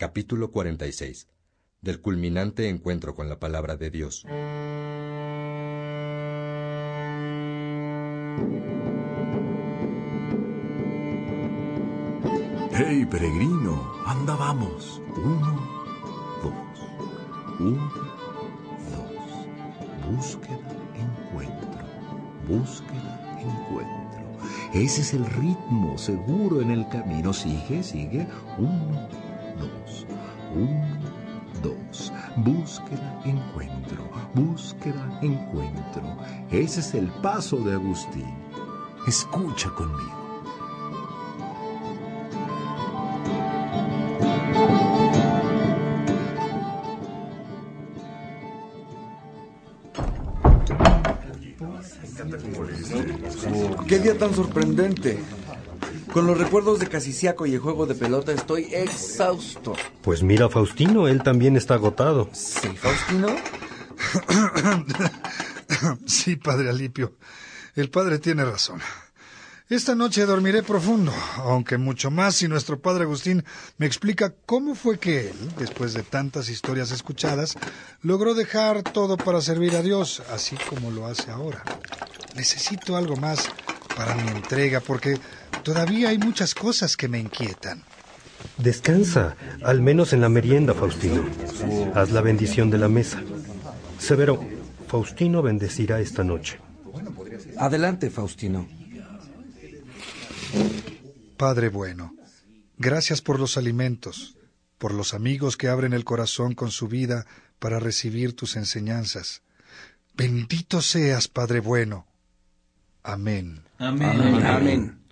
Capítulo 46. Del culminante encuentro con la palabra de Dios. ¡Hey, peregrino! Anda, vamos. Uno, dos. Uno, dos. Búsqueda, encuentro. Búsqueda, encuentro. Ese es el ritmo seguro en el camino. Sigue, sigue. Uno, dos. Uno, dos. Búsqueda, encuentro. Búsqueda, encuentro. Ese es el paso de Agustín. Escucha conmigo. ¡Qué día tan sorprendente! Con los recuerdos de Casiciaco y el juego de pelota estoy exhausto. Pues mira, Faustino, él también está agotado. ¿Sí, Faustino? sí, padre Alipio. El padre tiene razón. Esta noche dormiré profundo, aunque mucho más si nuestro padre Agustín me explica cómo fue que él, después de tantas historias escuchadas, logró dejar todo para servir a Dios, así como lo hace ahora. Necesito algo más para mi entrega, porque todavía hay muchas cosas que me inquietan. Descansa, al menos en la merienda, Faustino. Haz la bendición de la mesa. Severo, Faustino bendecirá esta noche. Adelante, Faustino. Padre bueno, gracias por los alimentos, por los amigos que abren el corazón con su vida para recibir tus enseñanzas. Bendito seas, Padre bueno. Amén. Amén. Amén. Amén.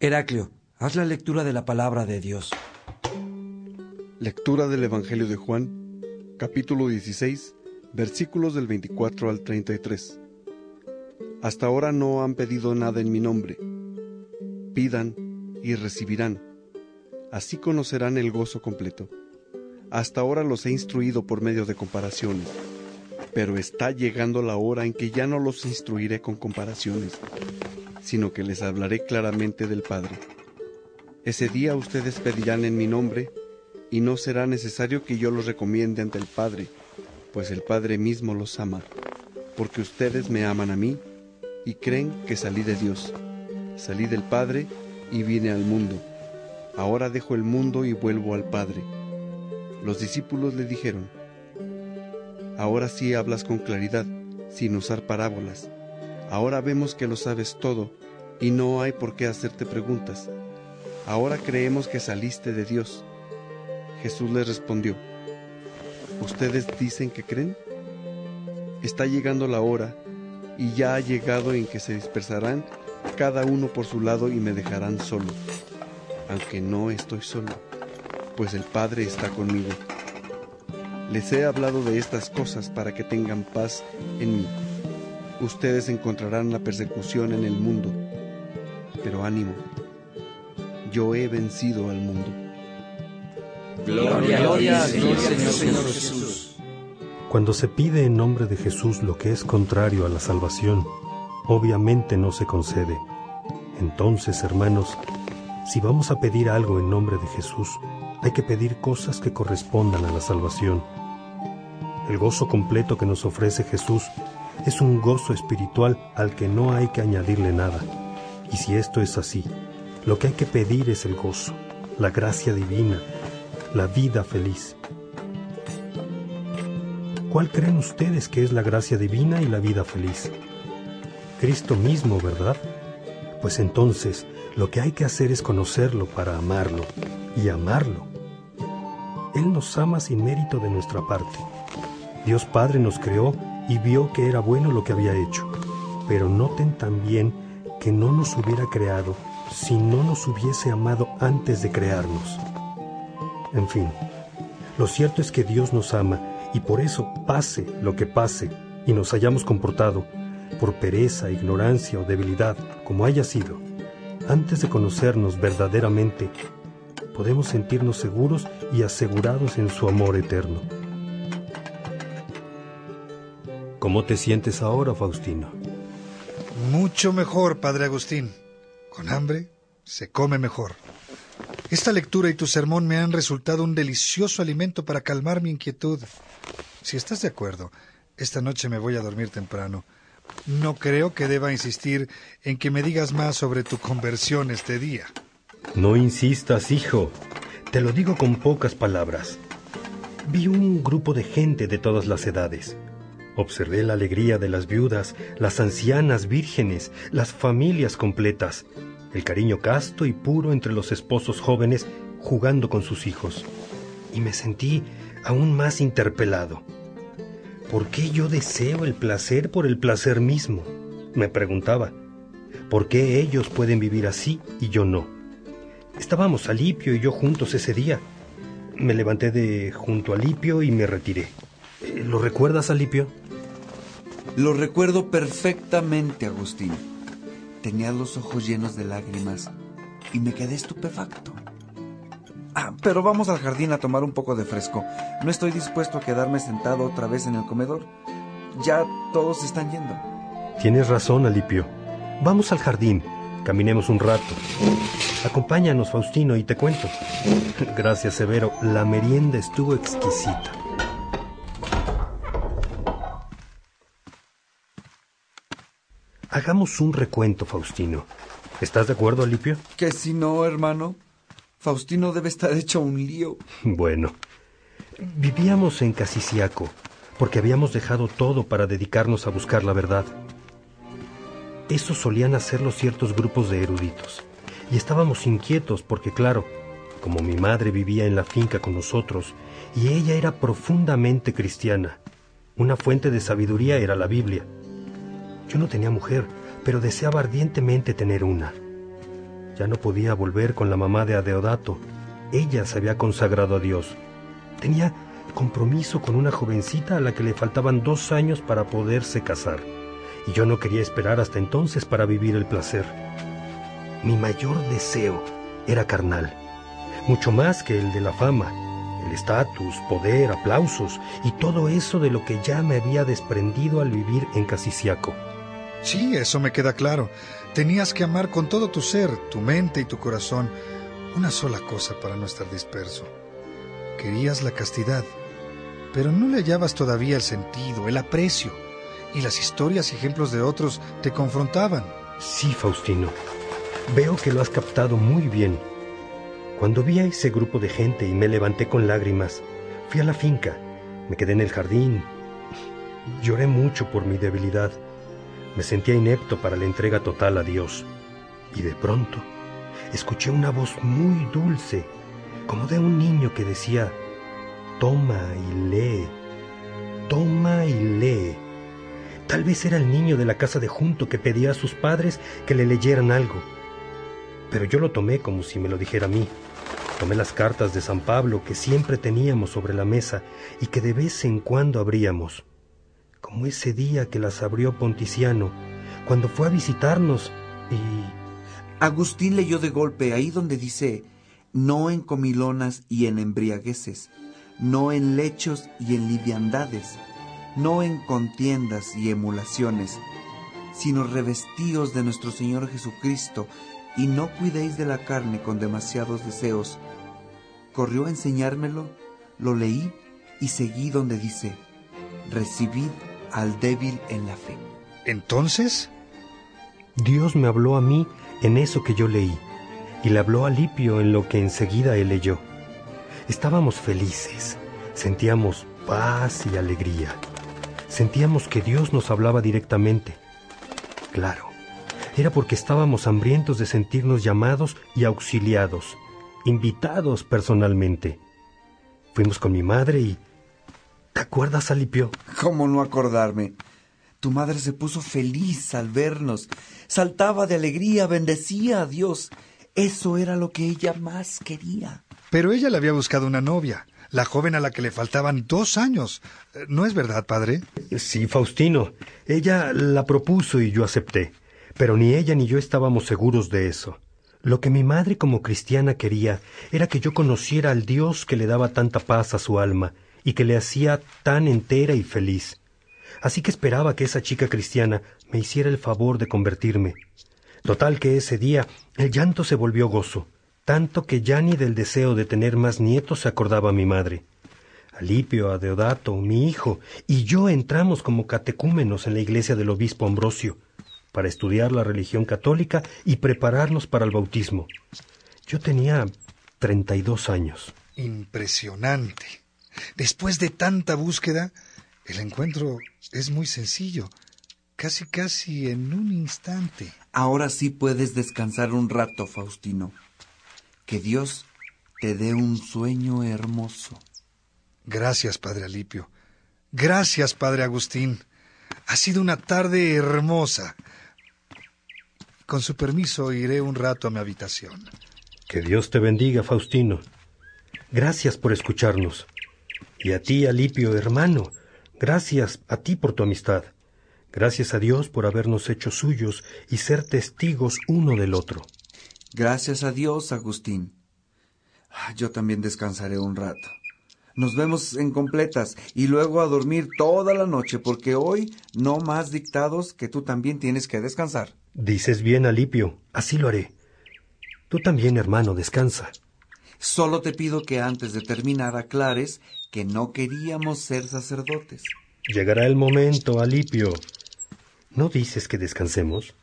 Heraclio, haz la lectura de la palabra de Dios. Lectura del Evangelio de Juan, capítulo 16, versículos del 24 al 33. Hasta ahora no han pedido nada en mi nombre pidan y recibirán. Así conocerán el gozo completo. Hasta ahora los he instruido por medio de comparaciones, pero está llegando la hora en que ya no los instruiré con comparaciones, sino que les hablaré claramente del Padre. Ese día ustedes pedirán en mi nombre, y no será necesario que yo los recomiende ante el Padre, pues el Padre mismo los ama, porque ustedes me aman a mí y creen que salí de Dios. Salí del Padre y vine al mundo. Ahora dejo el mundo y vuelvo al Padre. Los discípulos le dijeron, Ahora sí hablas con claridad, sin usar parábolas. Ahora vemos que lo sabes todo y no hay por qué hacerte preguntas. Ahora creemos que saliste de Dios. Jesús les respondió, ¿Ustedes dicen que creen? Está llegando la hora y ya ha llegado en que se dispersarán cada uno por su lado y me dejarán solo, aunque no estoy solo, pues el Padre está conmigo. Les he hablado de estas cosas para que tengan paz en mí. Ustedes encontrarán la persecución en el mundo, pero ánimo, yo he vencido al mundo. Gloria, gloria a Dios, Señor, Señor Jesús. Cuando se pide en nombre de Jesús lo que es contrario a la salvación, obviamente no se concede. Entonces, hermanos, si vamos a pedir algo en nombre de Jesús, hay que pedir cosas que correspondan a la salvación. El gozo completo que nos ofrece Jesús es un gozo espiritual al que no hay que añadirle nada. Y si esto es así, lo que hay que pedir es el gozo, la gracia divina, la vida feliz. ¿Cuál creen ustedes que es la gracia divina y la vida feliz? Cristo mismo, ¿verdad? Pues entonces lo que hay que hacer es conocerlo para amarlo y amarlo. Él nos ama sin mérito de nuestra parte. Dios Padre nos creó y vio que era bueno lo que había hecho. Pero noten también que no nos hubiera creado si no nos hubiese amado antes de crearnos. En fin, lo cierto es que Dios nos ama y por eso pase lo que pase y nos hayamos comportado, por pereza, ignorancia o debilidad, como haya sido, antes de conocernos verdaderamente, podemos sentirnos seguros y asegurados en su amor eterno. ¿Cómo te sientes ahora, Faustino? Mucho mejor, padre Agustín. Con hambre se come mejor. Esta lectura y tu sermón me han resultado un delicioso alimento para calmar mi inquietud. Si estás de acuerdo, esta noche me voy a dormir temprano. No creo que deba insistir en que me digas más sobre tu conversión este día. No insistas, hijo. Te lo digo con pocas palabras. Vi un grupo de gente de todas las edades. Observé la alegría de las viudas, las ancianas vírgenes, las familias completas, el cariño casto y puro entre los esposos jóvenes jugando con sus hijos. Y me sentí aún más interpelado. ¿Por qué yo deseo el placer por el placer mismo? Me preguntaba. ¿Por qué ellos pueden vivir así y yo no? Estábamos Alipio y yo juntos ese día. Me levanté de junto a Alipio y me retiré. ¿Lo recuerdas, Alipio? Lo recuerdo perfectamente, Agustín. Tenía los ojos llenos de lágrimas y me quedé estupefacto. Ah, pero vamos al jardín a tomar un poco de fresco. No estoy dispuesto a quedarme sentado otra vez en el comedor. Ya todos están yendo. Tienes razón, Alipio. Vamos al jardín. Caminemos un rato. Acompáñanos, Faustino, y te cuento. Gracias, Severo. La merienda estuvo exquisita. Hagamos un recuento, Faustino. ¿Estás de acuerdo, Alipio? Que si no, hermano. Faustino debe estar hecho un lío. Bueno, vivíamos en Casiciaco, porque habíamos dejado todo para dedicarnos a buscar la verdad. Eso solían hacerlo ciertos grupos de eruditos. Y estábamos inquietos porque, claro, como mi madre vivía en la finca con nosotros, y ella era profundamente cristiana, una fuente de sabiduría era la Biblia. Yo no tenía mujer, pero deseaba ardientemente tener una. Ya no podía volver con la mamá de Adeodato. Ella se había consagrado a Dios. Tenía compromiso con una jovencita a la que le faltaban dos años para poderse casar. Y yo no quería esperar hasta entonces para vivir el placer. Mi mayor deseo era carnal, mucho más que el de la fama, el estatus, poder, aplausos y todo eso de lo que ya me había desprendido al vivir en Casiciaco. Sí, eso me queda claro. Tenías que amar con todo tu ser, tu mente y tu corazón una sola cosa para no estar disperso. Querías la castidad, pero no le hallabas todavía el sentido, el aprecio, y las historias y ejemplos de otros te confrontaban. Sí, Faustino. Veo que lo has captado muy bien. Cuando vi a ese grupo de gente y me levanté con lágrimas, fui a la finca, me quedé en el jardín. Lloré mucho por mi debilidad me sentía inepto para la entrega total a Dios. Y de pronto escuché una voz muy dulce, como de un niño que decía, toma y lee, toma y lee. Tal vez era el niño de la casa de junto que pedía a sus padres que le leyeran algo. Pero yo lo tomé como si me lo dijera a mí. Tomé las cartas de San Pablo que siempre teníamos sobre la mesa y que de vez en cuando abríamos como ese día que las abrió Ponticiano, cuando fue a visitarnos y... Agustín leyó de golpe ahí donde dice, no en comilonas y en embriagueces, no en lechos y en liviandades, no en contiendas y emulaciones, sino revestidos de nuestro Señor Jesucristo, y no cuidéis de la carne con demasiados deseos. Corrió a enseñármelo, lo leí y seguí donde dice, recibid al débil en la fe. Entonces, Dios me habló a mí en eso que yo leí, y le habló a Lipio en lo que enseguida él leyó. Estábamos felices, sentíamos paz y alegría. Sentíamos que Dios nos hablaba directamente. Claro, era porque estábamos hambrientos de sentirnos llamados y auxiliados, invitados personalmente. Fuimos con mi madre y ¿Te acuerdas, Alipio? ¿Cómo no acordarme? Tu madre se puso feliz al vernos, saltaba de alegría, bendecía a Dios. Eso era lo que ella más quería. Pero ella le había buscado una novia, la joven a la que le faltaban dos años. ¿No es verdad, padre? Sí, Faustino. Ella la propuso y yo acepté. Pero ni ella ni yo estábamos seguros de eso. Lo que mi madre como cristiana quería era que yo conociera al Dios que le daba tanta paz a su alma y que le hacía tan entera y feliz. Así que esperaba que esa chica cristiana me hiciera el favor de convertirme. Total que ese día el llanto se volvió gozo, tanto que ya ni del deseo de tener más nietos se acordaba mi madre. Alipio, Adeodato, mi hijo, y yo entramos como catecúmenos en la iglesia del obispo Ambrosio, para estudiar la religión católica y prepararnos para el bautismo. Yo tenía treinta y dos años. Impresionante. Después de tanta búsqueda, el encuentro es muy sencillo, casi casi en un instante. Ahora sí puedes descansar un rato, Faustino. Que Dios te dé un sueño hermoso. Gracias, Padre Alipio. Gracias, Padre Agustín. Ha sido una tarde hermosa. Con su permiso iré un rato a mi habitación. Que Dios te bendiga, Faustino. Gracias por escucharnos. Y a ti, Alipio, hermano, gracias a ti por tu amistad. Gracias a Dios por habernos hecho suyos y ser testigos uno del otro. Gracias a Dios, Agustín. Ah, Yo también descansaré un rato. Nos vemos en completas y luego a dormir toda la noche, porque hoy no más dictados que tú también tienes que descansar. Dices bien, Alipio, así lo haré. Tú también, hermano, descansa. Solo te pido que antes de terminar aclares que no queríamos ser sacerdotes. Llegará el momento, Alipio. ¿No dices que descansemos?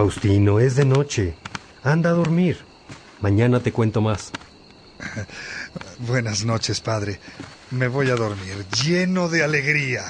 Faustino, es de noche. Anda a dormir. Mañana te cuento más. Buenas noches, Padre. Me voy a dormir, lleno de alegría.